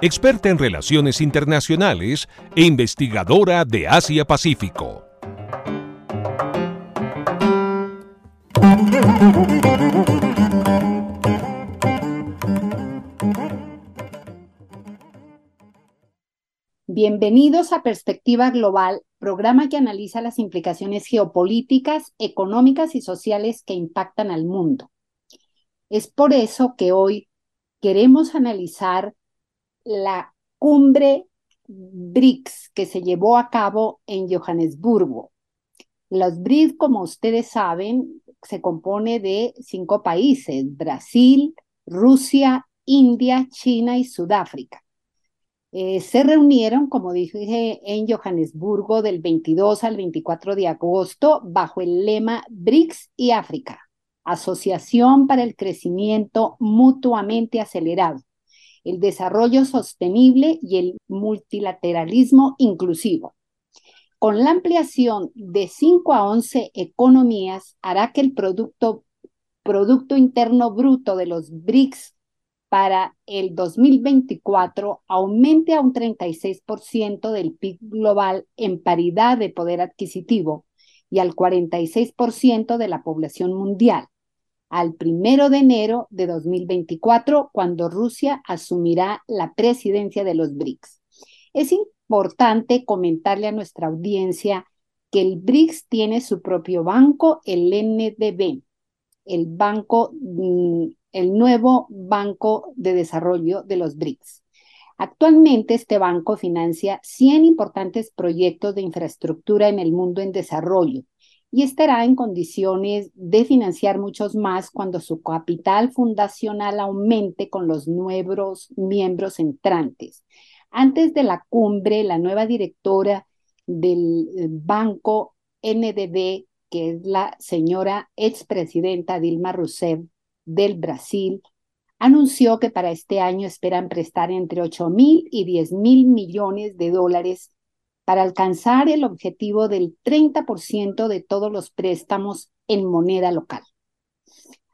experta en relaciones internacionales e investigadora de Asia-Pacífico. Bienvenidos a Perspectiva Global, programa que analiza las implicaciones geopolíticas, económicas y sociales que impactan al mundo. Es por eso que hoy queremos analizar la cumbre BRICS que se llevó a cabo en Johannesburgo. Los BRICS, como ustedes saben, se compone de cinco países, Brasil, Rusia, India, China y Sudáfrica. Eh, se reunieron, como dije, en Johannesburgo del 22 al 24 de agosto bajo el lema BRICS y África, Asociación para el Crecimiento Mutuamente Acelerado, el Desarrollo Sostenible y el Multilateralismo Inclusivo. Con la ampliación de 5 a 11 economías hará que el producto, producto Interno Bruto de los BRICS para el 2024 aumente a un 36% del PIB global en paridad de poder adquisitivo y al 46% de la población mundial, al primero de enero de 2024, cuando Rusia asumirá la presidencia de los BRICS. Es importante comentarle a nuestra audiencia que el BRICS tiene su propio banco, el NDB, el banco mm, el nuevo Banco de Desarrollo de los BRICS. Actualmente este banco financia 100 importantes proyectos de infraestructura en el mundo en desarrollo y estará en condiciones de financiar muchos más cuando su capital fundacional aumente con los nuevos miembros entrantes. Antes de la cumbre, la nueva directora del eh, banco NDB, que es la señora expresidenta Dilma Rousseff, del Brasil anunció que para este año esperan prestar entre 8 mil y 10 mil millones de dólares para alcanzar el objetivo del 30% de todos los préstamos en moneda local.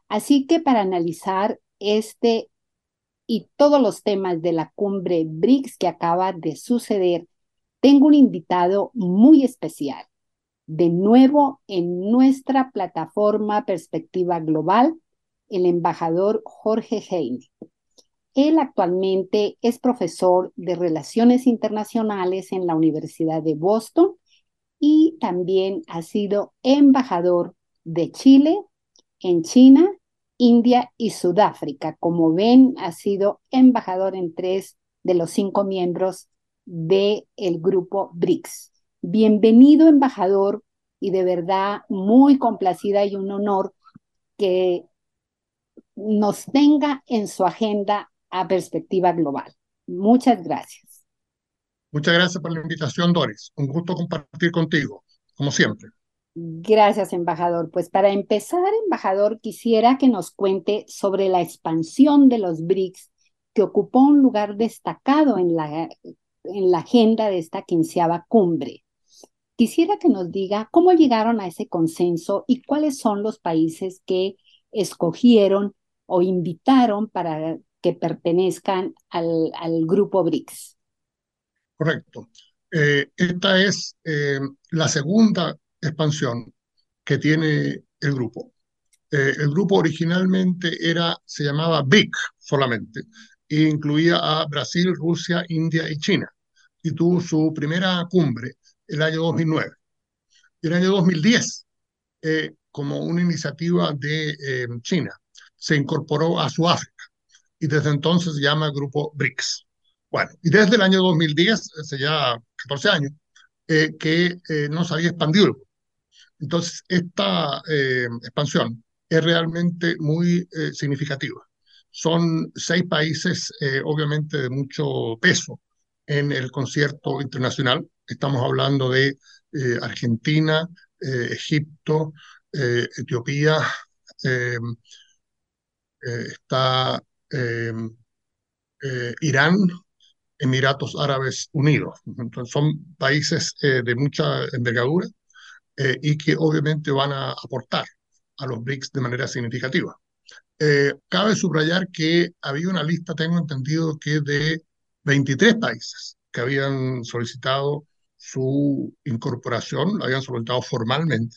Así que para analizar este y todos los temas de la cumbre BRICS que acaba de suceder, tengo un invitado muy especial. De nuevo en nuestra plataforma Perspectiva Global, el embajador Jorge Heine. Él actualmente es profesor de Relaciones Internacionales en la Universidad de Boston y también ha sido embajador de Chile, en China, India y Sudáfrica. Como ven, ha sido embajador en tres de los cinco miembros del el grupo BRICS. Bienvenido, embajador, y de verdad muy complacida y un honor que nos tenga en su agenda a perspectiva global. Muchas gracias. Muchas gracias por la invitación, Doris. Un gusto compartir contigo, como siempre. Gracias, embajador. Pues para empezar, embajador, quisiera que nos cuente sobre la expansión de los BRICS, que ocupó un lugar destacado en la, en la agenda de esta quinceava cumbre. Quisiera que nos diga cómo llegaron a ese consenso y cuáles son los países que escogieron o invitaron para que pertenezcan al, grupo BRICS. Correcto. Eh, esta es eh, la segunda expansión que tiene el grupo. Eh, el grupo originalmente era, se llamaba BIC solamente, e incluía a Brasil, Rusia, India y China, y tuvo su primera cumbre el año 2009. Y el año 2010, como una iniciativa de China, se incorporó a Sudáfrica y desde entonces se llama Grupo BRICS. Bueno, y desde el año 2010, hace ya 14 años, eh, que eh, no se había expandido. Entonces, esta eh, expansión es realmente muy significativa. Son seis países, obviamente, de mucho peso en el concierto internacional. Estamos hablando de Argentina, Egipto, Etiopía, está Irán, Emiratos Árabes Unidos. Entonces, son países de mucha envergadura y que obviamente van a aportar a los BRICS de manera significativa. Eh, cabe subrayar que había una lista, tengo entendido, que de 23 países que habían solicitado su incorporación, lo habían solicitado formalmente,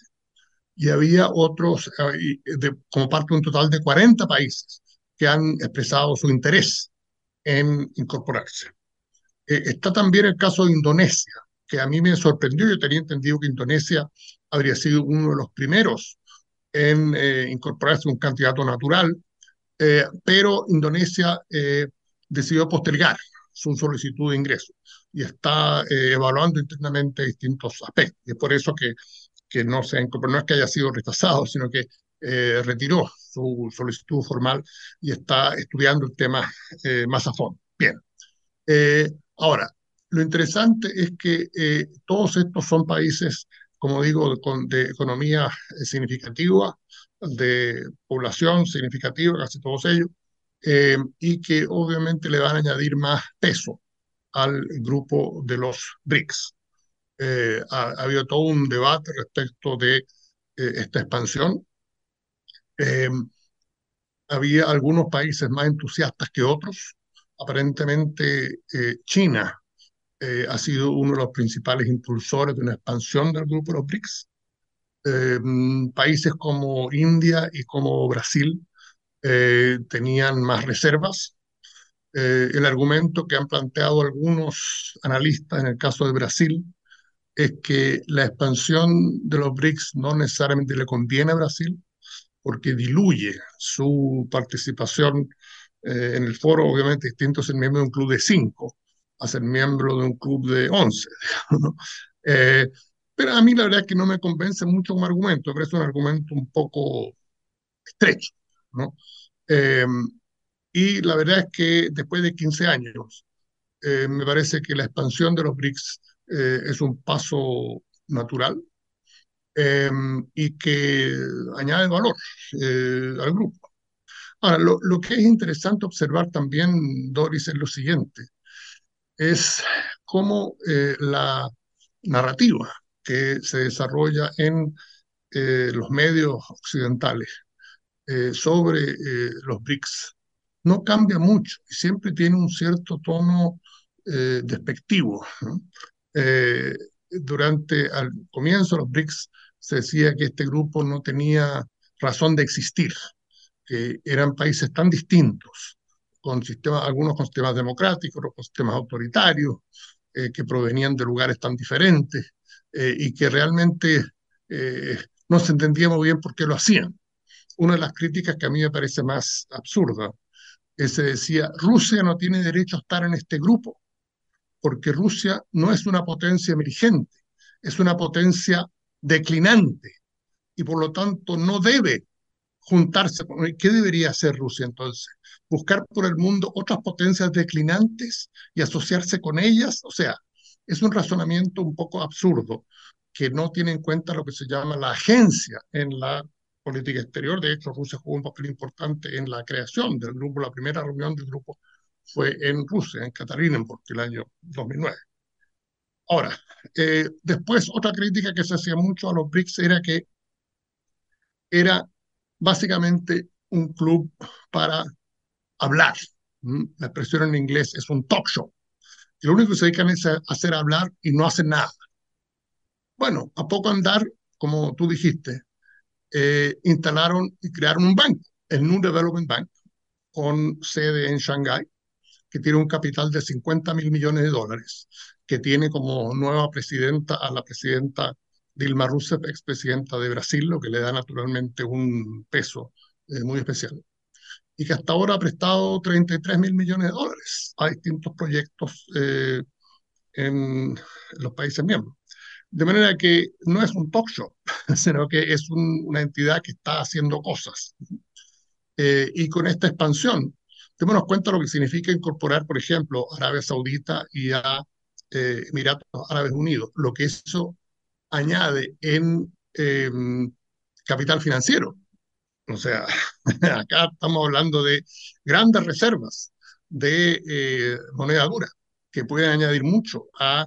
y había otros, eh, como parte de un total de 40 países que han expresado su interés en incorporarse. Eh, está también el caso de Indonesia, que a mí me sorprendió, yo tenía entendido que Indonesia habría sido uno de los primeros en eh, incorporarse un candidato natural, eh, pero Indonesia eh, decidió postergar su solicitud de ingreso y está evaluando internamente distintos aspectos. Y es por eso que, que no se incorporó, no es que haya sido rechazado, sino que retiró su solicitud formal y está estudiando el tema más a fondo. Bien. ahora, lo interesante es que todos estos son países como digo, de economía eh, significativa, de población significativa, casi todos ellos, eh, y que obviamente le van a añadir más peso al grupo de los BRICS. Eh, ha, habido todo un debate respecto de esta expansión. Había algunos países más entusiastas que otros. Aparentemente China eh, ha sido uno de los principales impulsores de una expansión del grupo de los BRICS. Eh, mm, países como India y como Brasil eh, tenían más reservas. el argumento que han planteado algunos analistas en el caso de Brasil es que la expansión de los BRICS no necesariamente le conviene a Brasil porque diluye su participación en el foro, obviamente distinto es el miembro de un club de cinco a ser miembro de un club de 11. Eh, pero a mí la verdad es que no me convence mucho como argumento, pero es un argumento un poco estrecho. ¿no? Em, y la verdad es que después de 15 años, eh, me parece que la expansión de los BRICS eh, es un paso natural em, y que añade valor al grupo. Ahora, lo, lo, que es interesante observar también, Doris, es lo siguiente es cómo eh, la narrativa que se desarrolla en eh, los medios occidentales eh, sobre los BRICS no cambia mucho y siempre tiene un cierto tono despectivo. durante el comienzo los BRICS se decía que este grupo no tenía razón de existir, que eran países tan distintos con sistemas, algunos con sistemas democráticos, otros con sistemas autoritarios, eh, que provenían de lugares tan diferentes eh, y que realmente eh, no se entendía muy bien por qué lo hacían. Una de las críticas que a mí me parece más absurda es se decía, Rusia no tiene derecho a estar en este grupo, porque Rusia no es una potencia emergente, es una potencia declinante y por lo tanto no debe juntarse. ¿Qué debería hacer Rusia entonces? ¿Buscar por el mundo otras potencias declinantes y asociarse con ellas? O sea, es un razonamiento un poco absurdo que no tiene en cuenta lo que se llama la agencia en la política exterior. De hecho, Rusia jugó un papel importante en la creación del grupo. La primera reunión del grupo fue en Rusia, en Katerinenburg, el año 2009. Ahora, eh, después otra crítica que se hacía mucho a los BRICS era que era básicamente un club para hablar. La expresión en inglés es un talk show. Y lo único que se dedican es a hacer hablar y no hacen nada. Bueno, a poco andar, como tú dijiste, eh, instalaron y crearon un banco, el New Development Bank, con sede en Shanghái, que tiene un capital de 50 mil millones de dólares, que tiene como nueva presidenta a la presidenta Dilma Rousseff, expresidenta de Brasil, lo que le da naturalmente un peso eh, muy especial. Y que hasta ahora ha prestado 33 mil millones de dólares a distintos proyectos eh, en los países miembros. De manera que no es un talk show, sino que es una entidad que está haciendo cosas. Eh, y con esta expansión démonos cuenta lo que significa incorporar, por ejemplo, Arabia Saudita y a eh, Emiratos Árabes Unidos, lo que eso añade en em, capital financiero. O sea, acá estamos hablando de grandes reservas de eh, moneda dura que pueden añadir mucho a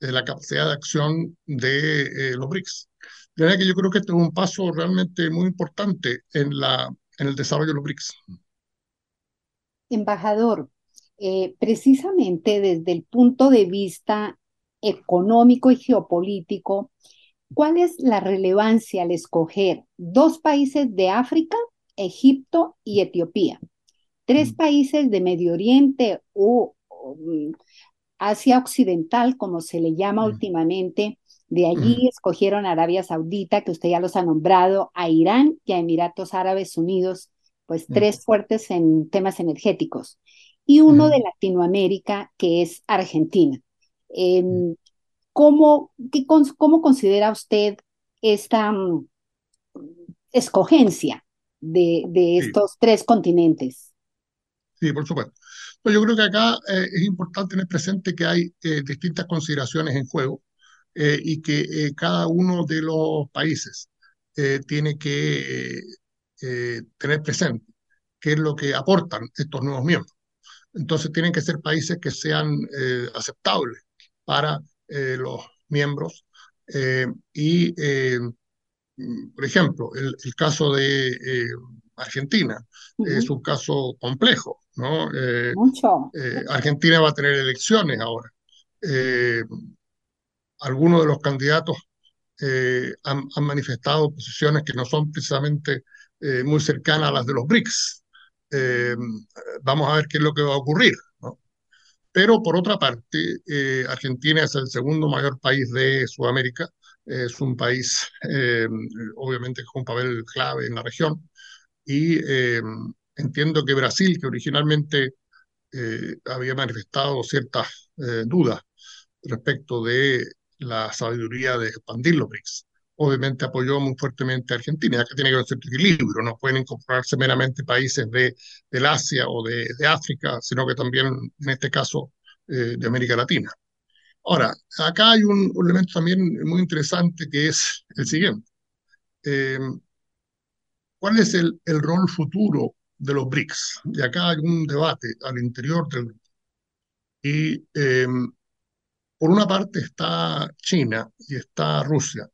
eh, la capacidad de acción de los BRICS. De manera que yo creo que este es un paso realmente muy importante en, la, en el desarrollo de los BRICS. Embajador, eh, precisamente desde el punto de vista económico y geopolítico, ¿cuál es la relevancia al escoger dos países de África, Egipto y Etiopía? Tres mm. países de Medio Oriente o, mm, Asia Occidental, como se le llama mm. últimamente. De allí escogieron a Arabia Saudita, que usted ya los ha nombrado, a Irán y a Emiratos Árabes Unidos, pues tres fuertes en temas energéticos y uno de Latinoamérica, que es Argentina. Em, ¿cómo, ¿Cómo considera usted esta mm, escogencia de, de estos tres continentes? Sí, por supuesto. Pues yo creo que acá eh, es importante tener presente que hay eh, distintas consideraciones en juego eh, y que cada uno de los países tiene que tener presente qué es lo que aportan estos nuevos miembros. Entonces tienen que ser países que sean eh, aceptables para eh, los miembros. Eh, y, por ejemplo, el, caso de Argentina es un caso complejo, ¿no? Mucho. Argentina va a tener elecciones ahora. algunos de los candidatos han, han, manifestado posiciones que no son precisamente muy cercanas a las de los BRICS. Eh, vamos a ver qué es lo que va a ocurrir. Pero por otra parte, eh, Argentina es el segundo mayor país de Sudamérica, es un país eh, obviamente con un papel clave en la región. Y entiendo que Brasil, que originalmente había manifestado ciertas dudas respecto de la sabiduría de expandir los BRICS, obviamente apoyó muy fuertemente a Argentina, que tiene que haber cierto equilibrio, no pueden incorporarse meramente países de, del Asia o de, de, África, sino que también, en este caso, eh, de América Latina. Ahora, acá hay un, elemento también muy interesante que es el siguiente. Eh, ¿Cuál es el, el rol futuro de los BRICS? Y acá hay un debate al interior del grupo. Y eh, por una parte está China y está Rusia,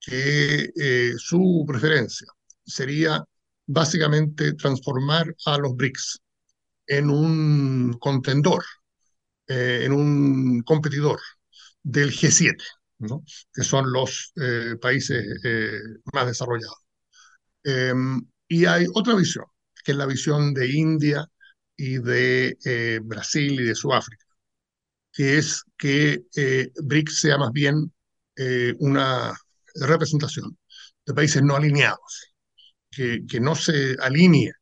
que eh, su preferencia sería básicamente transformar a los BRICS en un contendor, eh, en un competidor del G7, ¿no? que son los eh, países más desarrollados. Em, y hay otra visión, que es la visión de India y de Brasil y de Sudáfrica, que es que BRICS sea más bien una representación de países no alineados, que, que no se alinee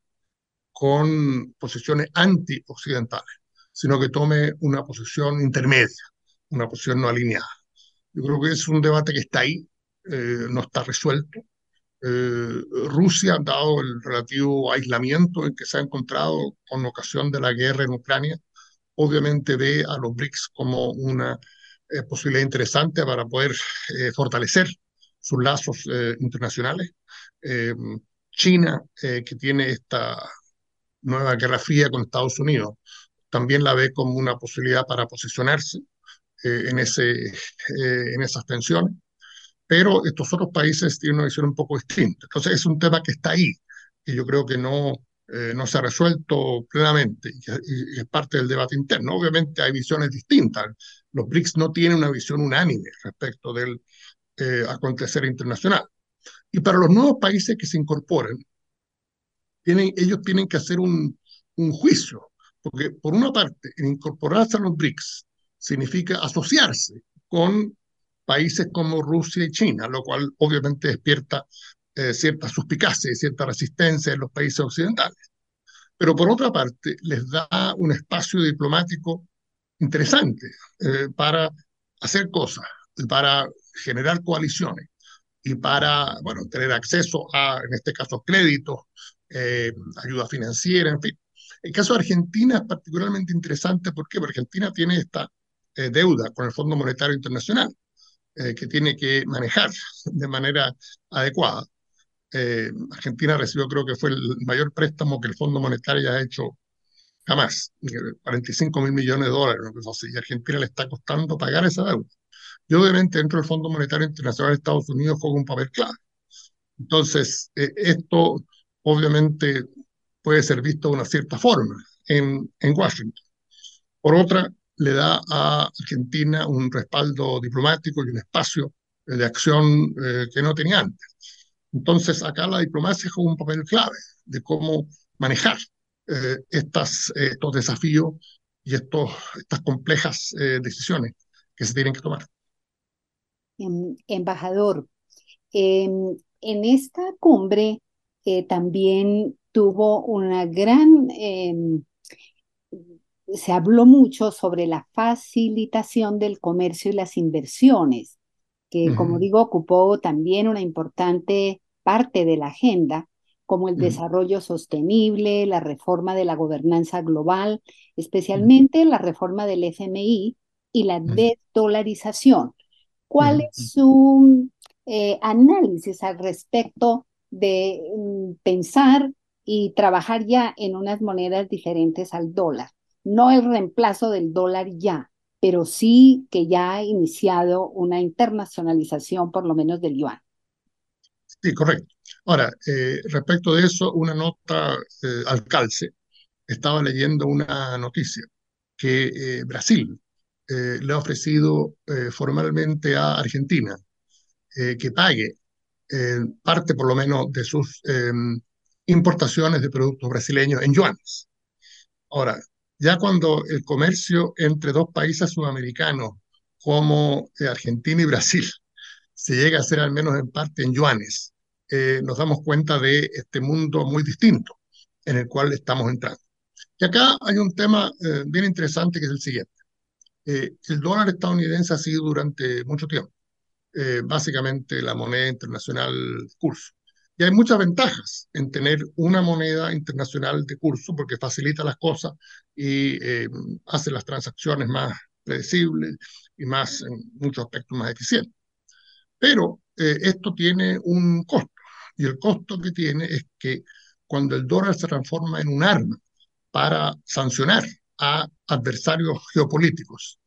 con posiciones anti-occidentales, sino que tome una posición intermedia, una posición no alineada. Yo creo que es un debate que está ahí, eh, no está resuelto. Eh, Rusia, dado el relativo aislamiento en que se ha encontrado con ocasión de la guerra en Ucrania, obviamente ve a los BRICS como una eh, posibilidad interesante para poder fortalecer sus lazos eh, internacionales. Eh, China, eh, que tiene esta nueva guerra fría con Estados Unidos, también la ve como una posibilidad para posicionarse en, ese, en esas tensiones. Pero estos otros países tienen una visión un poco distinta. Entonces es un tema que está ahí, y yo creo que no, no se ha resuelto plenamente y, es parte del debate interno. Obviamente hay visiones distintas. Los BRICS no tienen una visión unánime respecto del eh, acontecer internacional. Y para los nuevos países que se incorporen, tienen, ellos tienen que hacer un, un juicio, porque por una parte, incorporarse a los BRICS significa asociarse con países como Rusia y China, lo cual obviamente despierta eh, cierta suspicacia y cierta resistencia en los países occidentales. Pero por otra parte, les da un espacio diplomático interesante eh, para hacer cosas, para generar coaliciones y para, bueno, tener acceso a, en este caso, créditos, eh, ayuda financiera, en fin. El caso de Argentina es particularmente interesante. ¿Por qué? Porque Argentina tiene esta eh, deuda con el Fondo Monetario Internacional eh, que tiene que manejar de manera adecuada. Eh, Argentina recibió, creo que fue el mayor préstamo que el Fondo Monetario haya hecho jamás, 45 mil millones de dólares, y Argentina le está costando pagar esa deuda. Y obviamente dentro del Fondo Monetario Internacional de Estados Unidos juega un papel clave. Entonces, esto obviamente puede ser visto de una cierta forma en, Washington. Por otra, le da a Argentina un respaldo diplomático y un espacio de acción eh, que no tenía antes. Entonces, acá la diplomacia juega un papel clave de cómo manejar eh, estos desafíos y estas complejas eh, decisiones que se tienen que tomar. Em, embajador, em, en esta cumbre también tuvo una gran, em, se habló mucho sobre la facilitación del comercio y las inversiones, que como digo, ocupó también una importante parte de la agenda, como el desarrollo sostenible, la reforma de la gobernanza global, especialmente la reforma del FMI y la desdolarización. ¿Cuál es su eh, análisis al respecto de mm, pensar y trabajar ya en unas monedas diferentes al dólar. No el reemplazo del dólar ya, pero sí que ya ha iniciado una internacionalización por lo menos del yuan. Sí, correcto. Ahora, eh, respecto de eso, una nota eh, al calce. Estaba leyendo una noticia que eh, Brasil le ha ofrecido formalmente a Argentina que pague parte por lo menos de sus em, importaciones de productos brasileños en yuanes. Ahora, ya cuando el comercio entre dos países sudamericanos como eh, Argentina y Brasil se llega a hacer al menos en parte en yuanes, eh, nos damos cuenta de este mundo muy distinto en el cual estamos entrando. Y acá hay un tema eh, bien interesante que es el siguiente. El dólar estadounidense ha sido durante mucho tiempo básicamente la moneda internacional de curso. Y hay muchas ventajas en tener una moneda internacional de curso porque facilita las cosas y eh, hace las transacciones más predecibles y más, en muchos aspectos, más eficientes. Pero eh, esto tiene un costo y el costo que tiene es que cuando el dólar se transforma en un arma para sancionar a adversarios geopolíticos,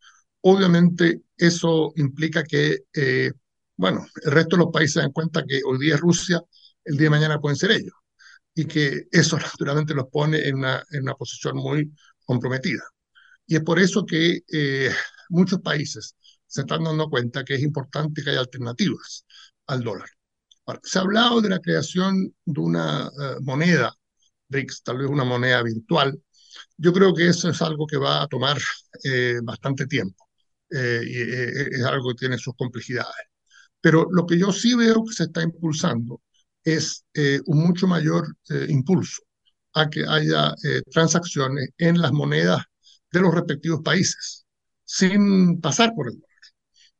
obviamente eso implica que, eh, bueno, el resto de los países se dan cuenta que hoy día Rusia el día de mañana pueden ser ellos. Y que eso naturalmente los pone en una, en una posición muy comprometida. Y es por eso que eh, muchos países se están dando cuenta que es importante que haya alternativas al dólar. se ha hablado de la creación de una eh, moneda BRICS, tal vez una moneda virtual. Yo creo que eso es algo que va a tomar eh, bastante tiempo y es algo que tiene sus complejidades. Pero lo que yo sí veo que se está impulsando es eh, un mucho mayor eh, impulso a que haya eh, transacciones en las monedas de los respectivos países, sin pasar por el dólar,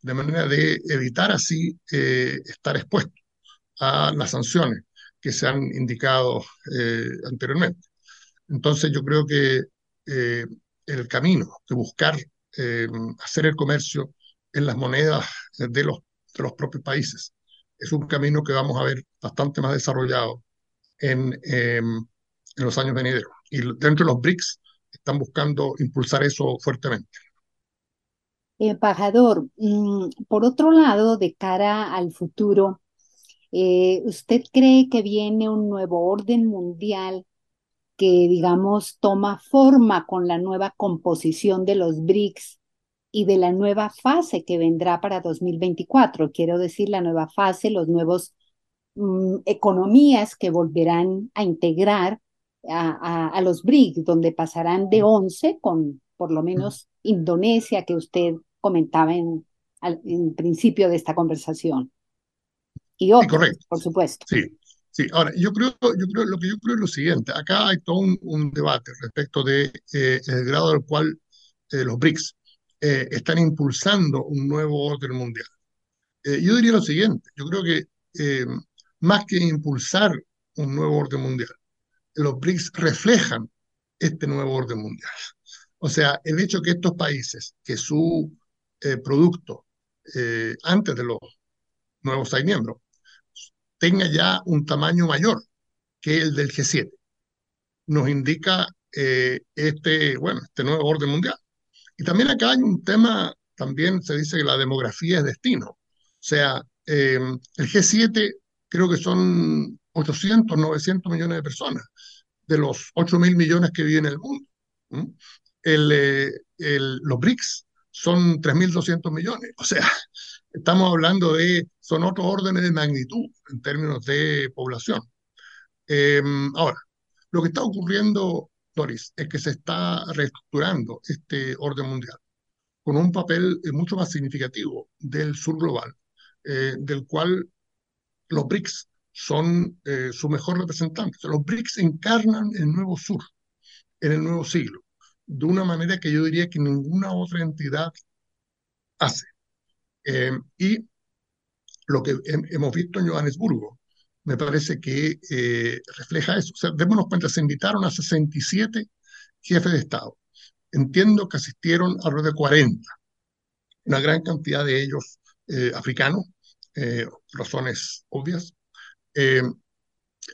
de manera de evitar así estar expuesto a las sanciones que se han indicado anteriormente. Entonces yo creo que el camino de buscar hacer el comercio en las monedas de los, de los propios países es un camino que vamos a ver bastante más desarrollado en, em, en los años venideros. Y dentro de los BRICS están buscando impulsar eso fuertemente. Embajador, mm, por otro lado, de cara al futuro, eh, ¿usted cree que viene un nuevo orden mundial que, digamos, toma forma con la nueva composición de los BRICS y de la nueva fase que vendrá para 2024. Quiero decir, la nueva fase, los nuevos mm, economías que volverán a integrar a, los BRICS, donde pasarán de 11 con por lo menos Indonesia, que usted comentaba en, en principio de esta conversación. Y otros, por supuesto. Sí, sí. Ahora, yo creo, yo creo, lo que yo creo es lo siguiente. Acá hay todo un, debate respecto de eh, grado al cual eh, los BRICS eh, están impulsando un nuevo orden mundial. Eh, yo diría lo siguiente, yo creo que eh, más que impulsar un nuevo orden mundial, los BRICS reflejan este nuevo orden mundial. O sea, el hecho que estos países, que su eh, producto antes de los nuevos seis miembros, tenga ya un tamaño mayor que el del G7, nos indica eh, este, bueno, este nuevo orden mundial. Y también acá hay un tema, también se dice que la demografía es destino. O sea, el G7 creo que son 800, 900 millones de personas de los 8 mil millones que viven en el mundo. El, eh, el, los BRICS son 3.200 millones. O sea, estamos hablando de, son otros órdenes de magnitud en términos de población. Em, ahora, lo que está ocurriendo, Doris, es que se está reestructurando este orden mundial con un papel eh, mucho más significativo del sur global, eh, del cual los BRICS son eh, su mejor representante. Los BRICS encarnan el nuevo sur en el nuevo siglo, de una manera que yo diría que ninguna otra entidad hace. Eh, y lo que hemos visto en Johannesburgo me parece que eh, refleja eso. O sea, démonos cuenta, se invitaron a 67 jefes de Estado. Entiendo que asistieron alrededor de 40, una gran cantidad de ellos africanos, razones obvias, eh,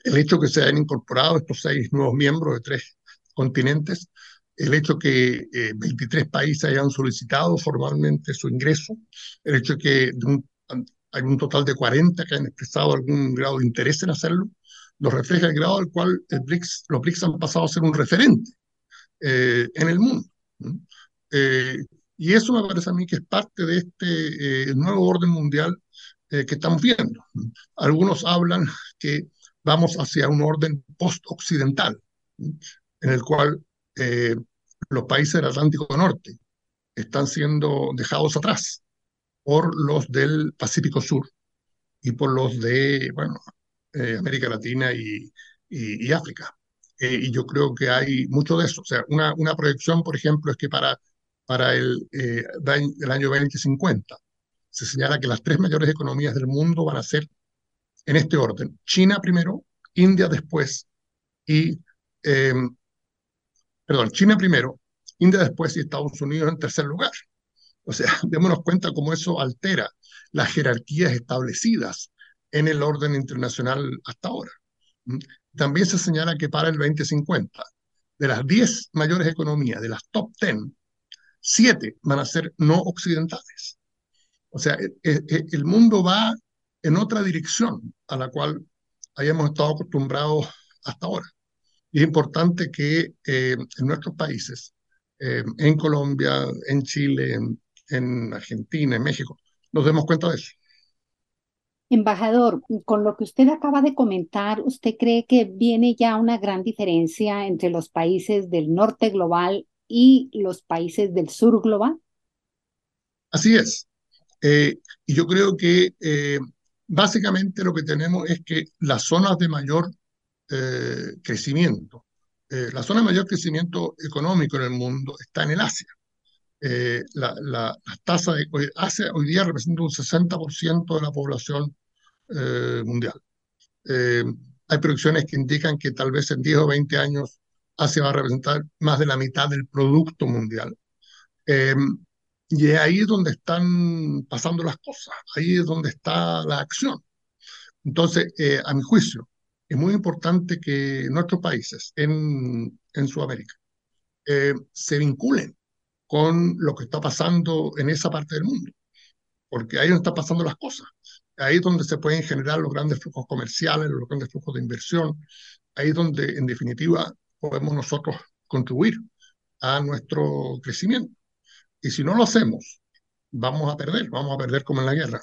el hecho que se hayan incorporado estos seis nuevos miembros de tres continentes, el hecho que 23 eh, países hayan solicitado formalmente su ingreso, el hecho que hay un total de 40 que han expresado algún grado de interés en hacerlo, nos refleja el grado al cual el BRICS, los BRICS han pasado a ser un referente eh, en el mundo. y eso me parece a mí que es parte de este nuevo orden mundial eh, que estamos viendo. Algunos hablan que vamos hacia un orden post-occidental, en el cual eh, los países del Atlántico Norte están siendo dejados atrás por los del Pacífico Sur y por los de, bueno, eh, América Latina y, y, África. y yo creo que hay mucho de eso. O sea, una, una proyección, por ejemplo, es que para, para el, el año 2050 se señala que las tres mayores economías del mundo van a ser en este orden. China primero, India después y, em, perdón, China primero, India después y Estados Unidos en tercer lugar. O sea, démonos cuenta cómo eso altera las jerarquías establecidas en el orden internacional hasta ahora. ¿Mm? También se señala que para el 2050, de las 10 mayores economías, de las top 10, 7 van a ser no occidentales. O sea, e, e, e, el mundo va en otra dirección a la cual hayamos estado acostumbrados hasta ahora. Y es importante que eh, en nuestros países, eh, en Colombia, en Chile, en, en Argentina, en México, nos demos cuenta de eso. Embajador, con lo que usted acaba de comentar, ¿usted cree que viene ya una gran diferencia entre los países del norte global y los países del sur global? Así es. Eh, y yo creo que eh, básicamente lo que tenemos es que las zonas de mayor eh, crecimiento, la zona de mayor crecimiento económico en el mundo está en el Asia. la, la, tasa de Asia hoy día representa un 60% de la población mundial. hay proyecciones que indican que tal vez en 10 o 20 años Asia va a representar más de la mitad del producto mundial. Y es ahí donde están pasando las cosas, ahí es donde está la acción. Entonces, eh, a mi juicio, es muy importante que nuestros países en, Sudamérica eh, se vinculen con lo que está pasando en esa parte del mundo, porque ahí donde están pasando las cosas. Ahí es donde se pueden generar los grandes flujos comerciales, los grandes flujos de inversión. Ahí es donde, en definitiva, podemos nosotros contribuir a nuestro crecimiento. Y si no lo hacemos, vamos a perder, vamos a perder como en la guerra.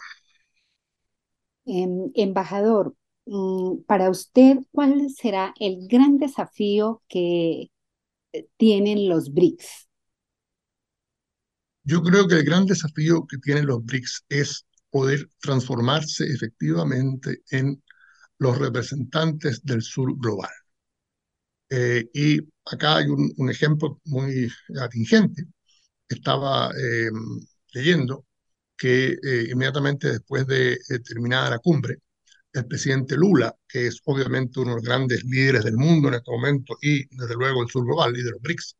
Em, embajador, para usted, ¿cuál será el gran desafío que eh, tienen los BRICS? Yo creo que el gran desafío que tienen los BRICS es poder transformarse efectivamente en los representantes del sur global. Eh, y acá hay un, un ejemplo muy atingente estaba eh, leyendo que eh, inmediatamente después de terminada la cumbre, el presidente Lula, que es obviamente uno de los grandes líderes del mundo en este momento y desde luego el sur global y de los BRICS,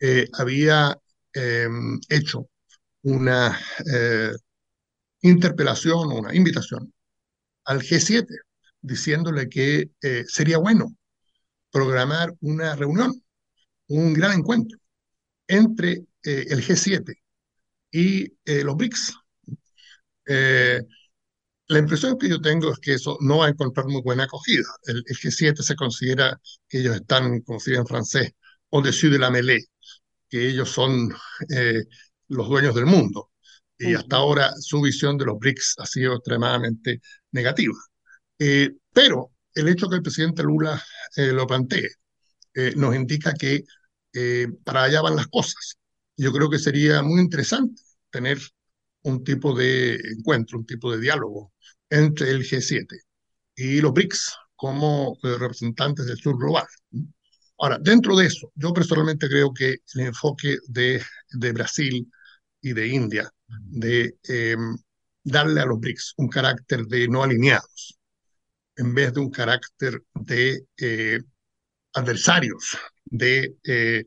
eh, había em, hecho una eh, interpelación o una invitación al G7 diciéndole que eh, sería bueno programar una reunión, un gran encuentro entre el G7 y los BRICS. La impresión que yo tengo es que eso no va a encontrar muy buena acogida. El, G7 se considera que ellos están, como se en francés, au-dessus de la mêlée, que ellos son eh, los dueños del mundo. Y hasta ahora su visión de los BRICS ha sido extremadamente negativa. Eh, pero el hecho que el presidente Lula eh, lo plantee nos indica que para allá van las cosas. Yo creo que sería muy interesante tener un tipo de encuentro, un tipo de diálogo entre el G7 y los BRICS como eh, representantes del sur global. Ahora, dentro de eso, yo personalmente creo que el enfoque de, Brasil y de India, de em, darle a los BRICS un carácter de no alineados, en vez de un carácter de eh, adversarios de eh,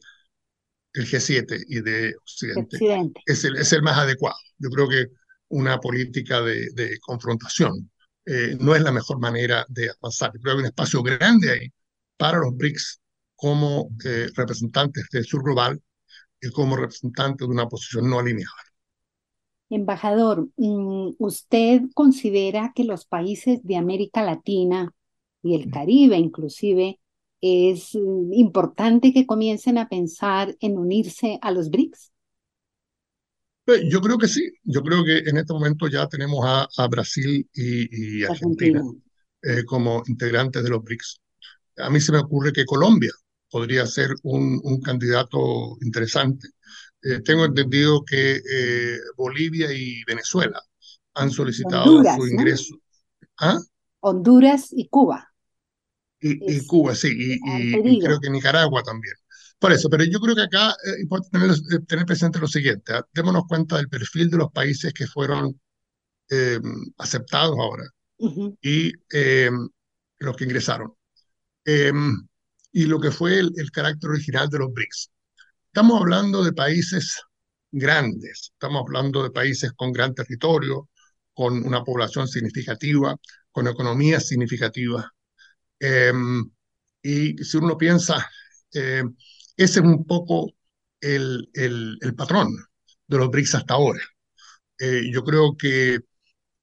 el G7 y de Occidente, Es, el, es el más adecuado. Yo creo que una política de, confrontación. Eh, no es la mejor manera de avanzar. Creo que hay un espacio grande ahí para los BRICS como eh, representantes del sur global y como representantes de una posición no alineada. Embajador, mm, ¿usted considera que los países de América Latina y el Caribe inclusive es importante que comiencen a pensar en unirse a los BRICS? Pues, yo creo que sí, yo creo que en este momento ya tenemos a, Brasil y, Argentina, eh, como integrantes de los BRICS. A mí se me ocurre que Colombia podría ser un, candidato interesante. Eh, tengo entendido que eh, Bolivia y Venezuela han solicitado su ingreso. ¿Ah? Honduras y Cuba. Y, Cuba, sí, y creo que Nicaragua también. Por eso, pero yo creo que acá es eh, importante eh, tener, presente lo siguiente, ¿ah? démonos cuenta del perfil de los países que fueron eh, aceptados ahora y los que ingresaron. y lo que fue el, el, carácter original de los BRICS. Estamos hablando de países grandes, estamos hablando de países con gran territorio, con una población significativa, con economía significativa. y si uno piensa ese es un poco el, el, patrón de los BRICS hasta ahora. Eh, yo creo que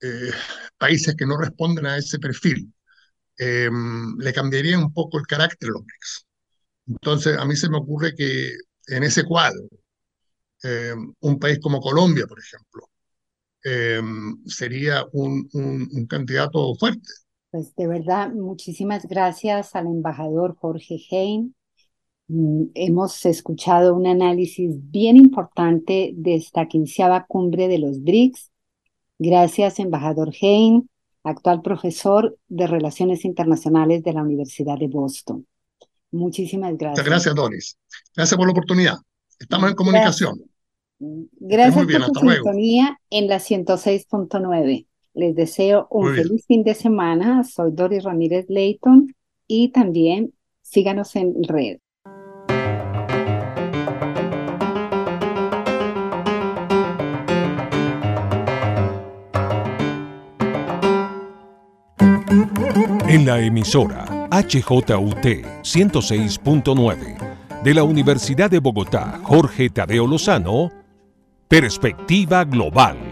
eh, países que no responden a ese perfil em, le cambiarían un poco el carácter de los BRICS. Entonces, a mí se me ocurre que en ese cuadro, em, un país como Colombia, por ejemplo, em, sería un, un, candidato fuerte. Pues de verdad, muchísimas gracias al embajador Jorge Hein Mm, hemos escuchado un análisis bien importante de esta quinceava cumbre de los BRICS. Gracias, embajador Hein, actual profesor de Relaciones Internacionales de la Universidad de Boston. Muchísimas gracias. Muchas gracias, Doris. Gracias por la oportunidad. Estamos en comunicación. Gracias, por su sintonía en la 106.9. Les deseo un feliz fin de semana. Soy Doris Ramírez Leighton y también síganos en red. En la emisora HJUT 106.9 de la Universidad de Bogotá, Jorge Tadeo Lozano, Perspectiva Global.